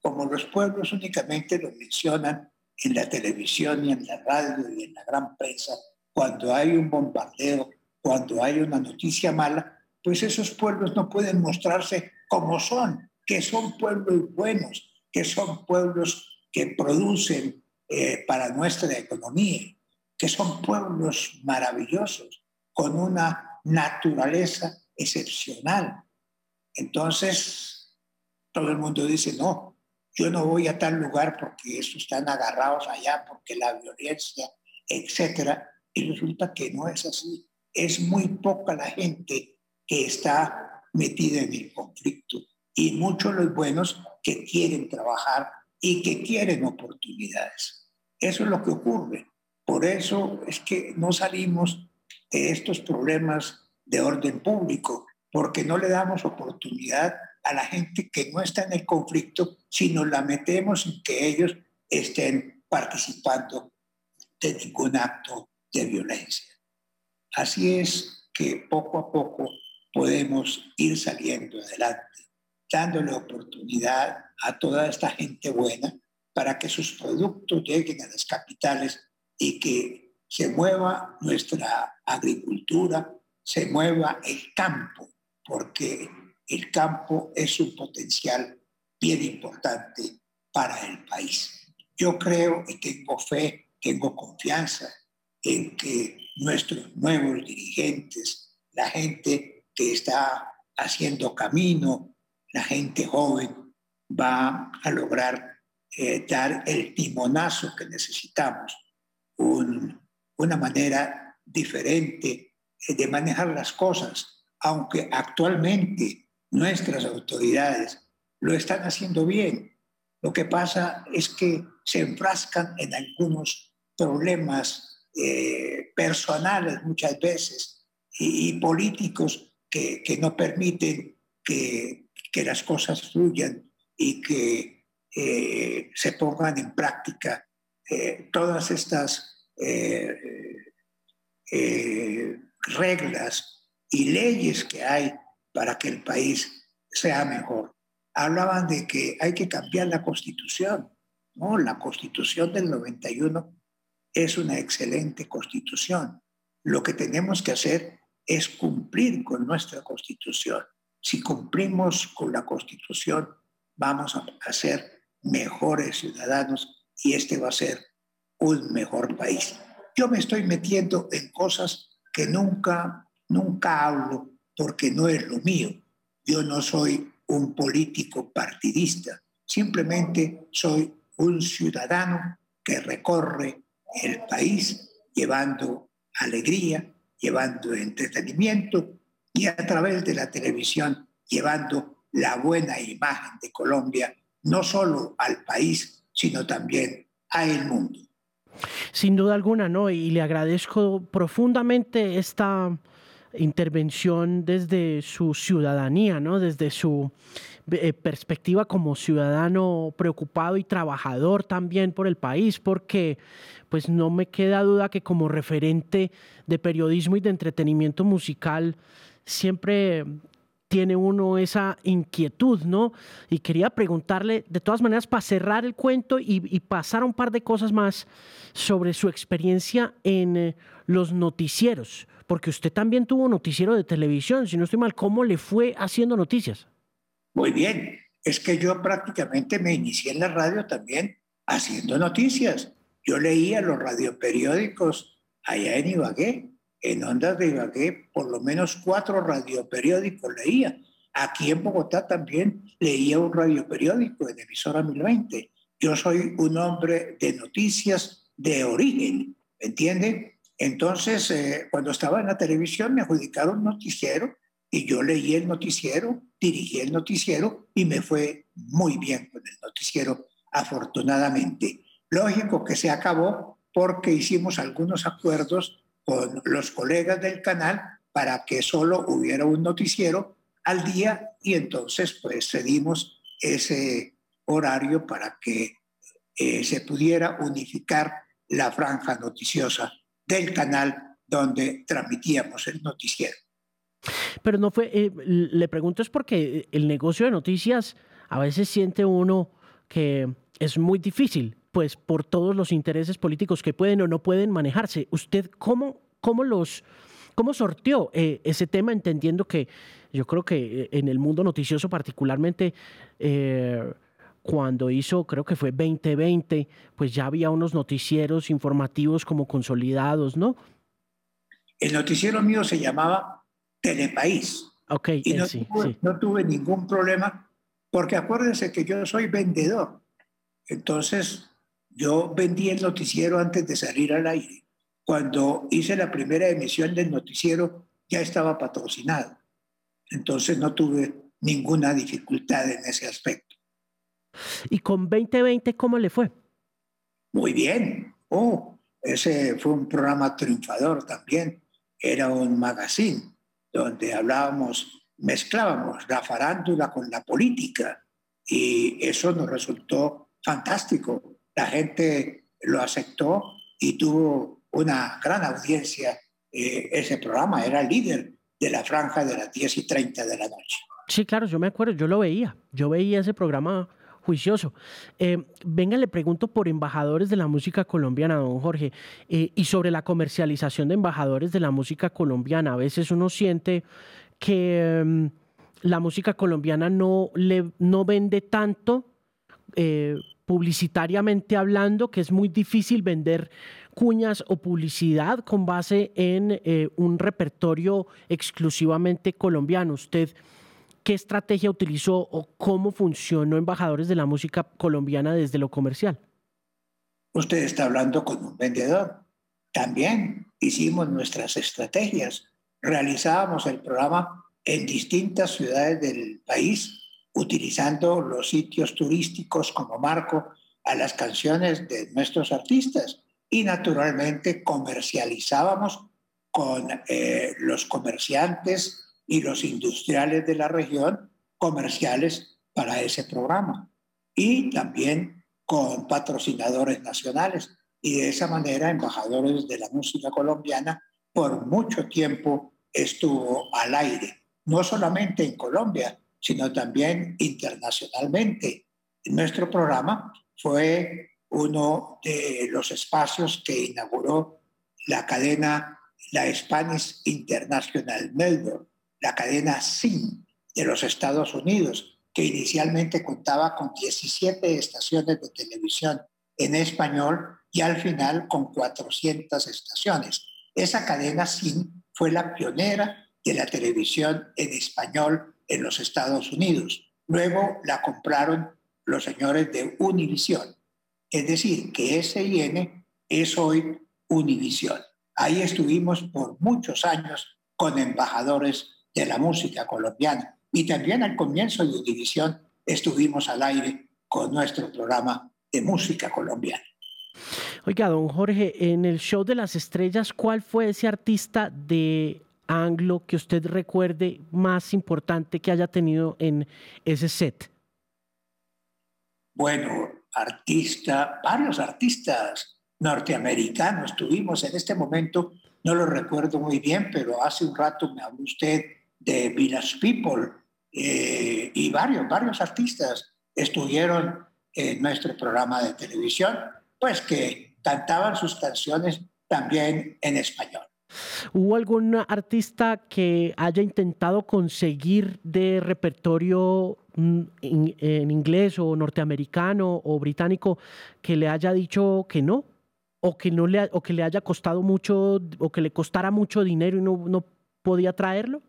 como los pueblos únicamente lo mencionan en la televisión y en la radio y en la gran prensa, cuando hay un bombardeo, cuando hay una noticia mala, pues esos pueblos no pueden mostrarse como son, que son pueblos buenos, que son pueblos que producen eh, para nuestra economía, que son pueblos maravillosos, con una naturaleza excepcional, entonces, todo el mundo dice, no, yo no voy a tal lugar porque estos están agarrados allá, porque la violencia, etcétera. Y resulta que no es así. Es muy poca la gente que está metida en el conflicto y muchos los buenos que quieren trabajar y que quieren oportunidades. Eso es lo que ocurre. Por eso es que no salimos de estos problemas de orden público, porque no le damos oportunidad a la gente que no está en el conflicto, sino la metemos en que ellos estén participando de ningún acto de violencia. Así es que poco a poco podemos ir saliendo adelante, dándole oportunidad a toda esta gente buena para que sus productos lleguen a las capitales y que se mueva nuestra agricultura, se mueva el campo, porque el campo es un potencial bien importante para el país. Yo creo y tengo fe, tengo confianza en que nuestros nuevos dirigentes, la gente que está haciendo camino, la gente joven, va a lograr eh, dar el timonazo que necesitamos, una manera diferente de manejar las cosas, aunque actualmente nuestras autoridades lo están haciendo bien. Lo que pasa es que se enfrascan en algunos problemas eh, personales muchas veces y, políticos que, no permiten que, las cosas fluyan y que eh, se pongan en práctica eh, todas estas reglas y leyes que hay para que el país sea mejor. Hablaban de que hay que cambiar la constitución. No, la constitución del 91 es una excelente constitución. Lo que tenemos que hacer es cumplir con nuestra constitución. Si cumplimos con la constitución, vamos a ser mejores ciudadanos y este va a ser un mejor país. Yo me estoy metiendo en cosas que nunca nunca hablo porque no es lo mío. yo no soy un político partidista, simplemente soy un ciudadano que recorre el país llevando alegría, llevando entretenimiento y a través de la televisión llevando la buena imagen de Colombia, no solo al país, sino también al mundo. Sin duda alguna, ¿no? Y le agradezco profundamente esta intervención desde su ciudadanía, ¿no? Desde su eh, perspectiva como ciudadano preocupado y trabajador también por el país, porque pues no me queda duda que como referente de periodismo y de entretenimiento musical siempre tiene uno esa inquietud, ¿no? Y quería preguntarle, de todas maneras, para cerrar el cuento y, pasar un par de cosas más sobre su experiencia en eh, los noticieros, porque usted también tuvo noticiero de televisión, si no estoy mal, ¿cómo le fue haciendo noticias? Muy bien, es que yo prácticamente me inicié en la radio también haciendo noticias. Yo leía los radioperiódicos allá en Ibagué, en Ondas de Ibagué, por lo menos cuatro radioperiódicos leía. Aquí en Bogotá también leía un radioperiódico en emisora 1020. Yo soy un hombre de noticias de origen, ¿me entiende? Entonces, eh, cuando estaba en la televisión me adjudicaron noticiero y yo leí el noticiero, dirigí el noticiero y me fue muy bien con el noticiero, afortunadamente. Lógico que se acabó porque hicimos algunos acuerdos con los colegas del canal para que solo hubiera un noticiero al día y entonces pues cedimos ese horario para que eh, se pudiera unificar la franja noticiosa del canal donde transmitíamos el noticiero. Pero no fue, eh, le pregunto es porque el negocio de noticias a veces siente uno que es muy difícil, pues por todos los intereses políticos que pueden o no pueden manejarse. ¿Usted cómo, cómo los... ¿Cómo sorteó eh, ese tema entendiendo que yo creo que eh, en el mundo noticioso particularmente cuando hizo, creo que fue 2020, pues ya había unos noticieros informativos como consolidados, ¿no? El noticiero mío se llamaba Telepaís. Ok, y no, sí, tuve, sí. no tuve ningún problema, porque acuérdense que yo soy vendedor. Entonces, yo vendí el noticiero antes de salir al aire. Cuando hice la primera emisión del noticiero, ya estaba patrocinado. Entonces, no tuve ninguna dificultad en ese aspecto. ¿Y con 2020 cómo le fue? Muy bien. Oh, ese fue un programa triunfador también. Era un magazine donde hablábamos, mezclábamos la farándula con la política y eso nos resultó fantástico. La gente lo aceptó y tuvo una gran audiencia. Eh, ese programa era líder de la franja de las 10 y 30 de la noche. Sí, claro, yo me acuerdo, yo lo veía, yo veía ese programa juicioso. Eh, venga, le pregunto por embajadores de la música colombiana, don Jorge, eh, y sobre la comercialización de embajadores de la música colombiana. A veces uno siente que um, la música colombiana no, le, no vende tanto. Publicitariamente hablando, que es muy difícil vender cuñas o publicidad con base en eh, un repertorio exclusivamente colombiano. ¿Usted qué estrategia utilizó o cómo funcionó Embajadores de la Música Colombiana desde lo comercial? Usted está hablando con un vendedor. También hicimos nuestras estrategias. Realizábamos el programa en distintas ciudades del país, utilizando los sitios turísticos como marco a las canciones de nuestros artistas. Y naturalmente comercializábamos con eh, los comerciantes y los industriales de la región comerciales para ese programa. Y también con patrocinadores nacionales. Y de esa manera, Embajadores de la Música Colombiana por mucho tiempo estuvo al aire, no solamente en Colombia, sino también internacionalmente. Nuestro programa fue uno de los espacios que inauguró la cadena, la Spanish International Network, la cadena SIN de los Estados Unidos, que inicialmente contaba con 17 estaciones de televisión en español y al final con 400 estaciones. Esa cadena SIN fue la pionera de la televisión en español en los Estados Unidos. Luego la compraron los señores de Univision. Es decir, que SIN es hoy Univision. Ahí estuvimos por muchos años con embajadores de la música colombiana. Y también al comienzo de Univision estuvimos al aire con nuestro programa de música colombiana. Oiga, don Jorge, en el show de las estrellas, ¿cuál fue ese artista de anglo que usted recuerde más importante que haya tenido en ese set? Bueno, artista, varios artistas norteamericanos tuvimos en este momento, no lo recuerdo muy bien, pero hace un rato me habló usted de Village People eh, y varios, varios artistas estuvieron en nuestro programa de televisión, pues que cantaban sus canciones también en español. ¿Hubo algún artista que haya intentado conseguir de repertorio mm, en inglés o norteamericano o británico que le haya dicho que no? ¿O que, no le, o que le haya costado mucho o que le costara mucho dinero y no, no podía traerlo?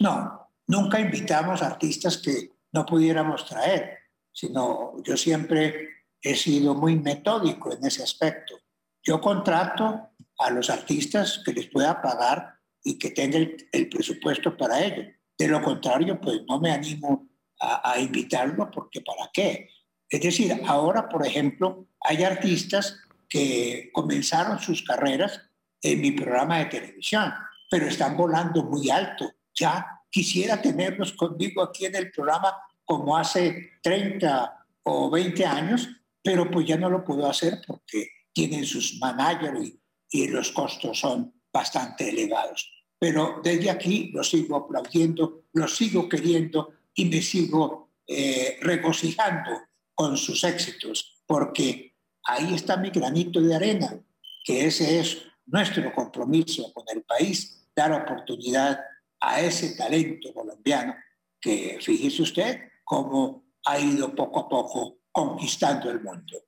No, nunca invitamos artistas que no pudiéramos traer, sino yo siempre he sido muy metódico en ese aspecto. Yo contrato a los artistas que les pueda pagar y que tenga el, presupuesto para ello. De lo contrario, pues no me animo a, a invitarlo porque ¿para qué? Es decir, ahora, por ejemplo, hay artistas que comenzaron sus carreras en mi programa de televisión, pero están volando muy alto. Ya quisiera tenerlos conmigo aquí en el programa como hace 30 o 20 años, pero pues ya no lo puedo hacer porque tienen sus managers y y los costos son bastante elevados. Pero desde aquí lo sigo aplaudiendo, lo sigo queriendo y me sigo eh, regocijando con sus éxitos, porque ahí está mi granito de arena, que ese es nuestro compromiso con el país, dar oportunidad a ese talento colombiano que, fíjese usted, cómo ha ido poco a poco conquistando el mundo.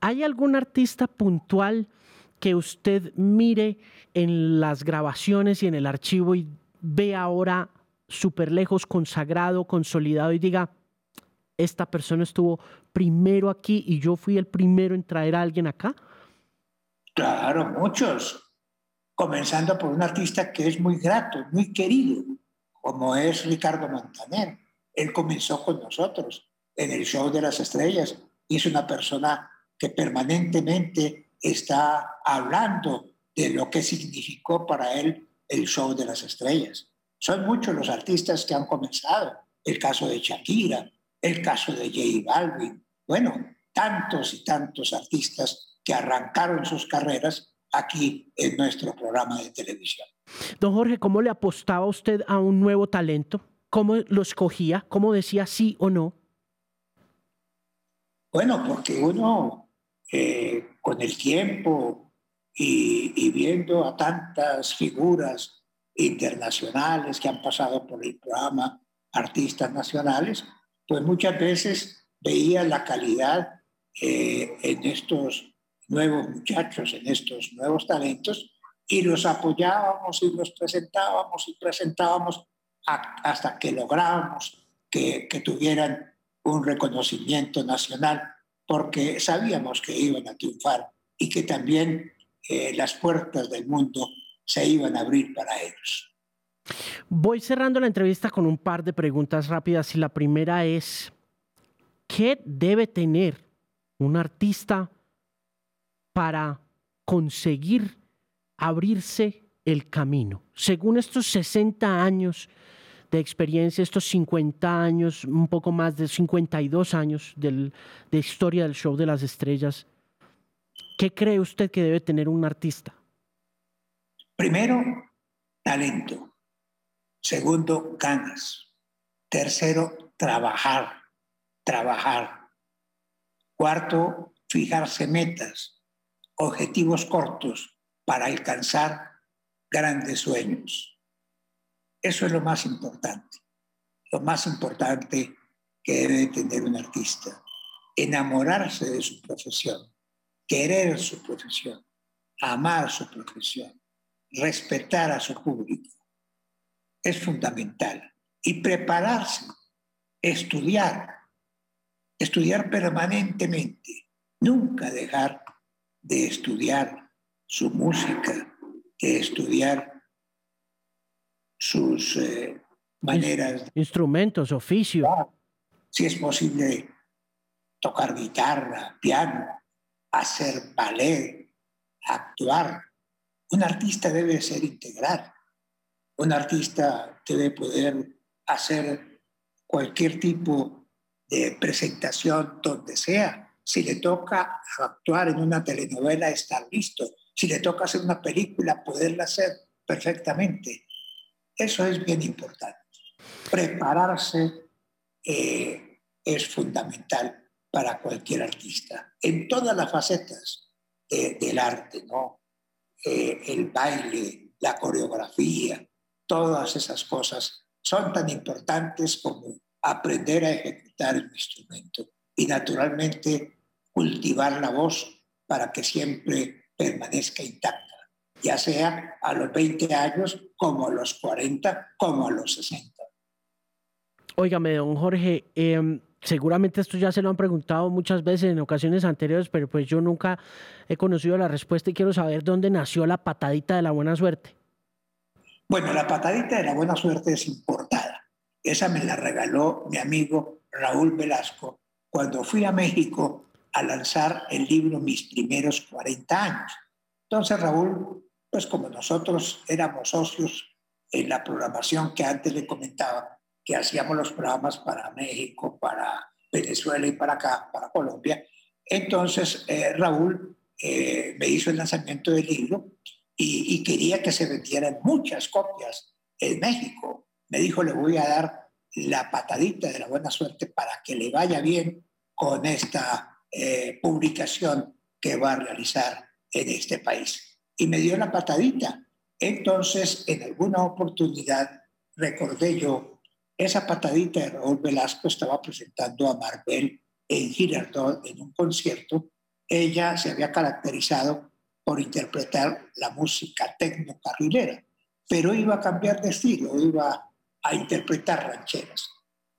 ¿Hay algún artista puntual que usted mire en las grabaciones y en el archivo y ve ahora súper lejos, consagrado, consolidado y diga, esta persona estuvo primero aquí y yo fui el primero en traer a alguien acá? Claro, muchos. Comenzando por un artista que es muy grato, muy querido, como es Ricardo Montaner. Él comenzó con nosotros en el Show de las Estrellas y es una persona que permanentemente está hablando de lo que significó para él el show de las estrellas. Son muchos los artistas que han comenzado. El caso de Shakira, el caso de J Balvin. Bueno, tantos y tantos artistas que arrancaron sus carreras aquí en nuestro programa de televisión. Don Jorge, ¿cómo le apostaba usted a un nuevo talento? ¿Cómo lo escogía? ¿Cómo decía sí o no? Bueno, porque uno eh, con el tiempo y, viendo a tantas figuras internacionales que han pasado por el programa, artistas nacionales, pues muchas veces veía la calidad eh, en estos nuevos muchachos, en estos nuevos talentos, y los apoyábamos y los presentábamos y presentábamos hasta que lográbamos que, que tuvieran un reconocimiento nacional porque sabíamos que iban a triunfar y que también eh, las puertas del mundo se iban a abrir para ellos. Voy cerrando la entrevista con un par de preguntas rápidas y la primera es, ¿qué debe tener un artista para conseguir abrirse el camino? Según estos 60 años de experiencia, estos 50 años, un poco más de 52 años de historia del show de las estrellas, ¿qué cree usted que debe tener un artista? Primero, talento. Segundo, ganas. Tercero, trabajar, trabajar. Cuarto, fijarse metas, objetivos cortos para alcanzar grandes sueños. Eso es lo más importante. Lo más importante que debe tener un artista. Enamorarse de su profesión, querer su profesión, amar su profesión, respetar a su público. es fundamental. Y prepararse, estudiar, estudiar permanentemente, nunca dejar de estudiar su música, de estudiar sus eh, maneras. Instrumentos, oficio. Si es posible tocar guitarra, piano, hacer ballet, actuar. Un artista debe ser integral. Un artista debe poder hacer cualquier tipo de presentación donde sea. Si le toca actuar en una telenovela, estar listo. Si le toca hacer una película, poderla hacer perfectamente. Eso es bien importante. Prepararse eh, es fundamental para cualquier artista, en todas las facetas del arte, ¿no? Eh, el baile, la coreografía, todas esas cosas son tan importantes como aprender a ejecutar el instrumento y naturalmente cultivar la voz para que siempre permanezca intacta, ya sea a los 20 años, como a los 40, como a los 60. Óigame, don Jorge, eh, seguramente esto ya se lo han preguntado muchas veces en ocasiones anteriores, pero pues yo nunca he conocido la respuesta y quiero saber dónde nació la patadita de la buena suerte. Bueno, la patadita de la buena suerte es importada. Esa me la regaló mi amigo Raúl Velasco cuando fui a México a lanzar el libro Mis primeros 40 años. Entonces Raúl, pues como nosotros éramos socios en la programación que antes le comentaba, que hacíamos los programas para México, para Venezuela y para acá, para Colombia. Entonces, eh, Raúl eh, me hizo el lanzamiento del libro y, quería que se vendieran muchas copias en México. Me dijo, le voy a dar la patadita de la buena suerte para que le vaya bien con esta eh, publicación que va a realizar en este país. Y me dio la patadita. Entonces, en alguna oportunidad, recordé yo esa patadita de Raúl Velasco estaba presentando a Marvel en Girardot en un concierto. Ella se había caracterizado por interpretar la música tecno-carrilera, pero iba a cambiar de estilo, iba a interpretar rancheras.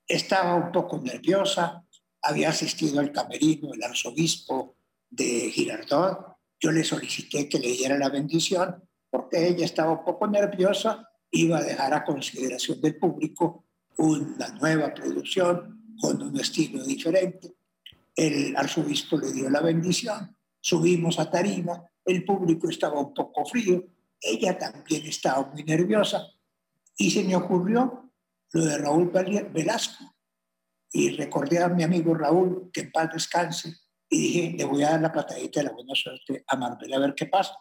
Estaba un poco nerviosa, había asistido al camerino el arzobispo de Girardot. Yo le solicité que le diera la bendición porque ella estaba un poco nerviosa, iba a dejar a consideración del público una nueva producción con un estilo diferente. El arzobispo le dio la bendición, subimos a tarima, el público estaba un poco frío, ella también estaba muy nerviosa y se me ocurrió lo de Raúl Velasco. Y recordé a mi amigo Raúl que en paz descanse y dije, le voy a dar la patadita de la buena suerte a Marbella a ver qué pasa.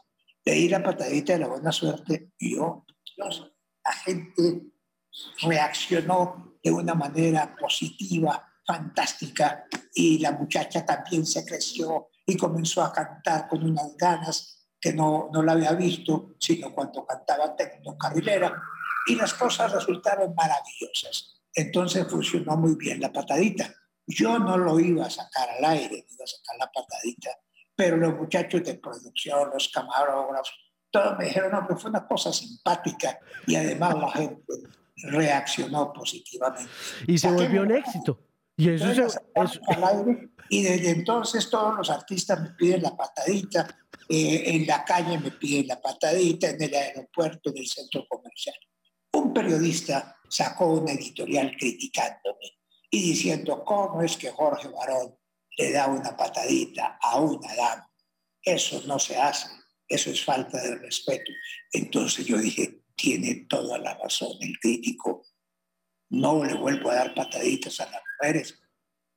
Le di la patadita de la buena suerte y yo, Dios, la gente reaccionó de una manera positiva, fantástica, y la muchacha también se creció y comenzó a cantar con unas ganas que no, no la había visto, sino cuando cantaba Tecno Carrilera, y las cosas resultaron maravillosas. Entonces funcionó muy bien la patadita. Yo no lo iba a sacar al aire, iba a sacar la patadita, pero los muchachos de producción, los camarógrafos, todos me dijeron, no, que fue una cosa simpática y además la gente reaccionó positivamente. Y se volvió un éxito. Y eso, y desde entonces todos los artistas me piden la patadita, eh, en la calle me piden la patadita, en el aeropuerto, en el centro comercial. Un periodista sacó una editorial criticándome y diciendo cómo es que Jorge Barón le da una patadita a una dama. Eso no se hace, eso es falta de respeto. Entonces yo dije, tiene toda la razón el crítico. No le vuelvo a dar pataditas a las mujeres.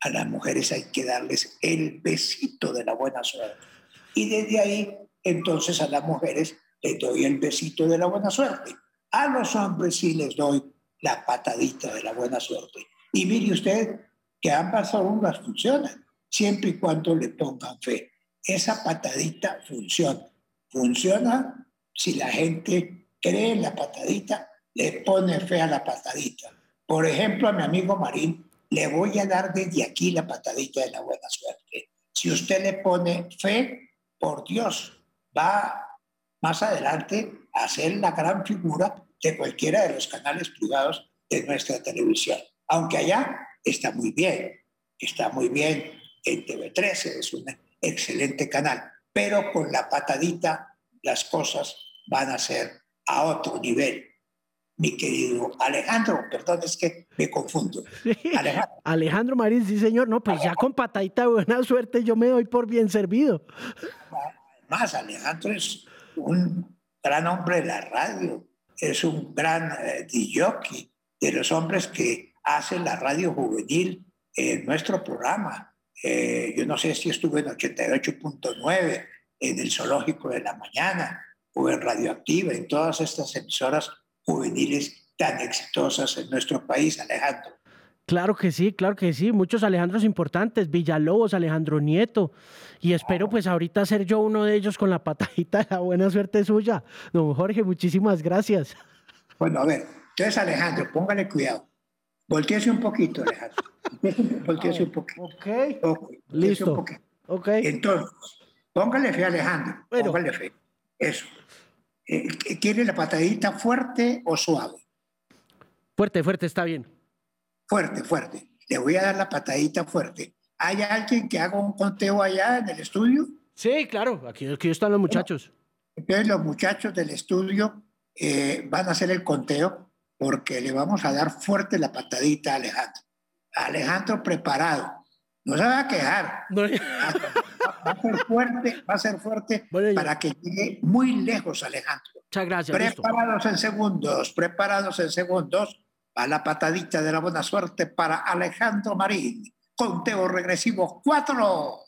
A las mujeres hay que darles el besito de la buena suerte. Y desde ahí, entonces a las mujeres les doy el besito de la buena suerte. A los hombres sí les doy la patadita de la buena suerte. Y mire usted que ambas formas funcionan, siempre y cuando le pongan fe. Esa patadita funciona. Funciona si la gente cree en la patadita, le pone fe a la patadita. Por ejemplo, a mi amigo Marín, le voy a dar desde aquí la patadita de la buena suerte. Si usted le pone fe, por Dios, va más adelante a ser la gran figura de cualquiera de los canales privados de nuestra televisión. Aunque allá está muy bien, está muy bien en TV13, es un excelente canal, pero con la patadita las cosas van a ser a otro nivel. Mi querido Alejandro, perdón, es que me confundo. Alejandro. Alejandro Marín, sí señor, no, pues ya con patadita de buena suerte yo me doy por bien servido. Más, Alejandro es un gran hombre de la radio, es un gran eh, de los hombres que hacen la radio juvenil en nuestro programa. Eh, yo no sé si estuve en 88.9, en el Zoológico de la Mañana o en Radioactiva, en todas estas emisoras juveniles tan exitosas en nuestro país, Alejandro. Claro que sí, claro que sí. Muchos Alejandros importantes, Villalobos, Alejandro Nieto. Y espero pues ahorita ser yo uno de ellos con la patadita de la buena suerte suya. Don Jorge, muchísimas gracias. Bueno, a ver, entonces Alejandro, póngale cuidado. Volteese un poquito, Alejandro. Volteese un poquito. Ok. Listo. Un Ok. Entonces, póngale fe, Alejandro. Póngale fe. Eso. Eh, ¿Quiere la patadita fuerte o suave? Fuerte, fuerte, está bien. Fuerte, fuerte. Le voy a dar la patadita fuerte. ¿Hay alguien que haga un conteo allá en el estudio? Sí, claro, aquí, están los muchachos. Entonces los muchachos del estudio eh, van a hacer el conteo porque le vamos a dar fuerte la patadita a Alejandro. Alejandro preparado. No se va a quejar. Va a ser fuerte, va a ser fuerte para que llegue muy lejos Alejandro. Muchas gracias. Preparados en segundos, preparados en segundos. A la patadita de la buena suerte para Alejandro Marín. Conteo regresivo cuatro.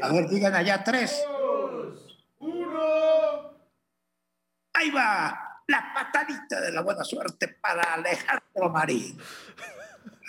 A ver, digan allá tres. Dos, uno. Ahí va. La patadita de la buena suerte para Alejandro Marín.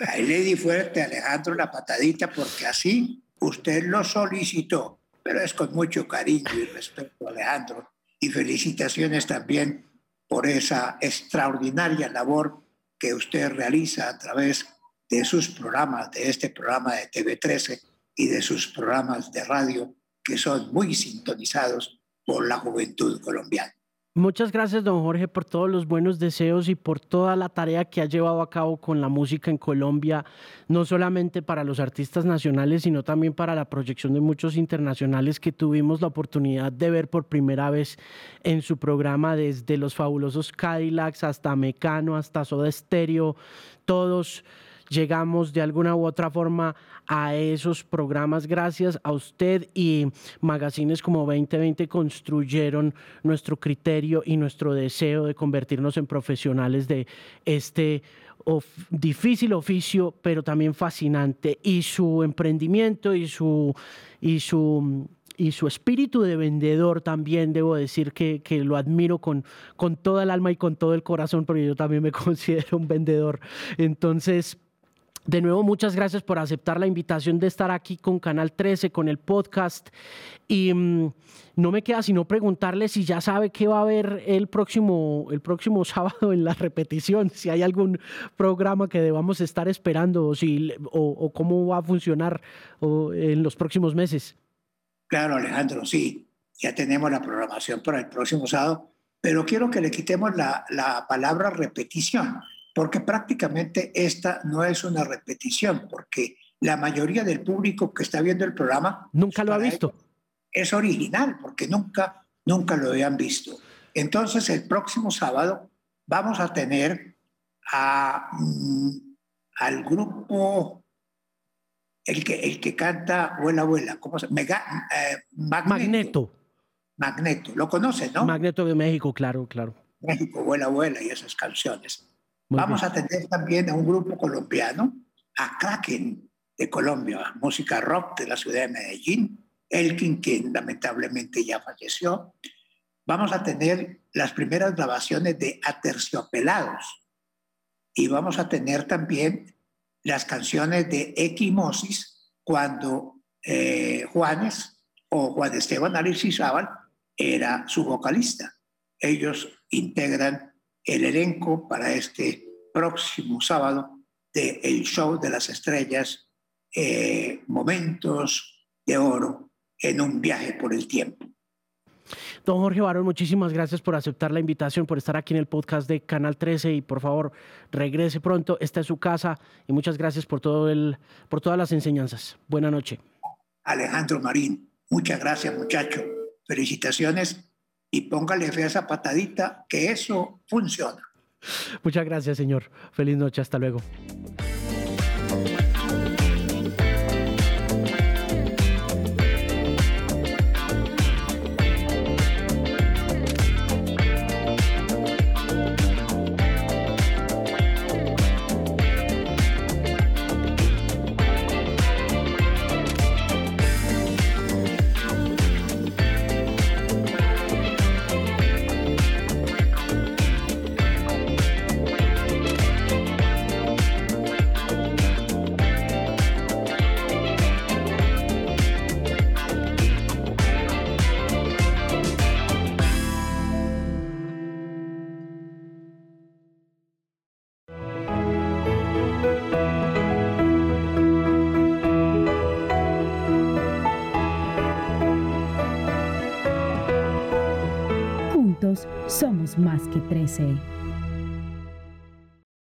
Ahí le di fuerte Alejandro la patadita porque así usted lo solicitó, pero es con mucho cariño y respeto, Alejandro. Y felicitaciones también por esa extraordinaria labor que usted realiza a través de sus programas, de este programa de TV13 y de sus programas de radio que son muy sintonizados por la juventud colombiana. Muchas gracias, don Jorge, por todos los buenos deseos y por toda la tarea que ha llevado a cabo con la música en Colombia, no solamente para los artistas nacionales, sino también para la proyección de muchos internacionales que tuvimos la oportunidad de ver por primera vez en su programa, desde los fabulosos Cadillacs hasta Mecano, hasta Soda Stereo, todos llegamos de alguna u otra forma a esos programas gracias a usted y magazines como 2020 construyeron nuestro criterio y nuestro deseo de convertirnos en profesionales de este difícil oficio, pero también fascinante. Y su emprendimiento y su, y su, y su espíritu de vendedor también, debo decir que, que, lo admiro con, con toda el alma y con todo el corazón, porque yo también me considero un vendedor. Entonces, de nuevo, muchas gracias por aceptar la invitación de estar aquí con Canal 13, con el podcast. Y mm, no me queda sino preguntarle si ya sabe qué va a haber el próximo, el próximo sábado en la repetición, si hay algún programa que debamos estar esperando o, si, o, cómo va a funcionar en los próximos meses. Claro, Alejandro, sí, ya tenemos la programación para el próximo sábado, pero quiero que le quitemos la, la palabra repetición porque prácticamente esta no es una repetición, porque la mayoría del público que está viendo el programa nunca lo ha visto. Es original, porque nunca, nunca lo habían visto. Entonces, el próximo sábado vamos a tener a, mm, al grupo, el que, el que canta Vuela, Vuela, ¿cómo se llama? Eh, Magneto. Magneto. ¿Lo conoces, no? Magneto de México, claro, claro. México, Vuela, Vuela y esas canciones. Vamos a tener también a un grupo colombiano, a Kraken de Colombia, música rock de la ciudad de Medellín, Elkin, que lamentablemente ya falleció. Vamos a tener las primeras grabaciones de Aterciopelados y vamos a tener también las canciones de Equimosis cuando eh, Juanes o Juan Esteban Alixizábal era su vocalista. Ellos integran el elenco para este próximo sábado de El Show de las Estrellas, eh, Momentos de Oro en un viaje por el tiempo. Don Jorge Barón, muchísimas gracias por aceptar la invitación, por estar aquí en el podcast de Canal 13 y por favor regrese pronto. Esta es su casa y muchas gracias por, todo el, por todas las enseñanzas. Buena noche. Alejandro Marín, muchas gracias muchacho. Felicitaciones y póngale fe a esa patadita que eso funciona. Muchas gracias, señor. Feliz noche. Hasta luego.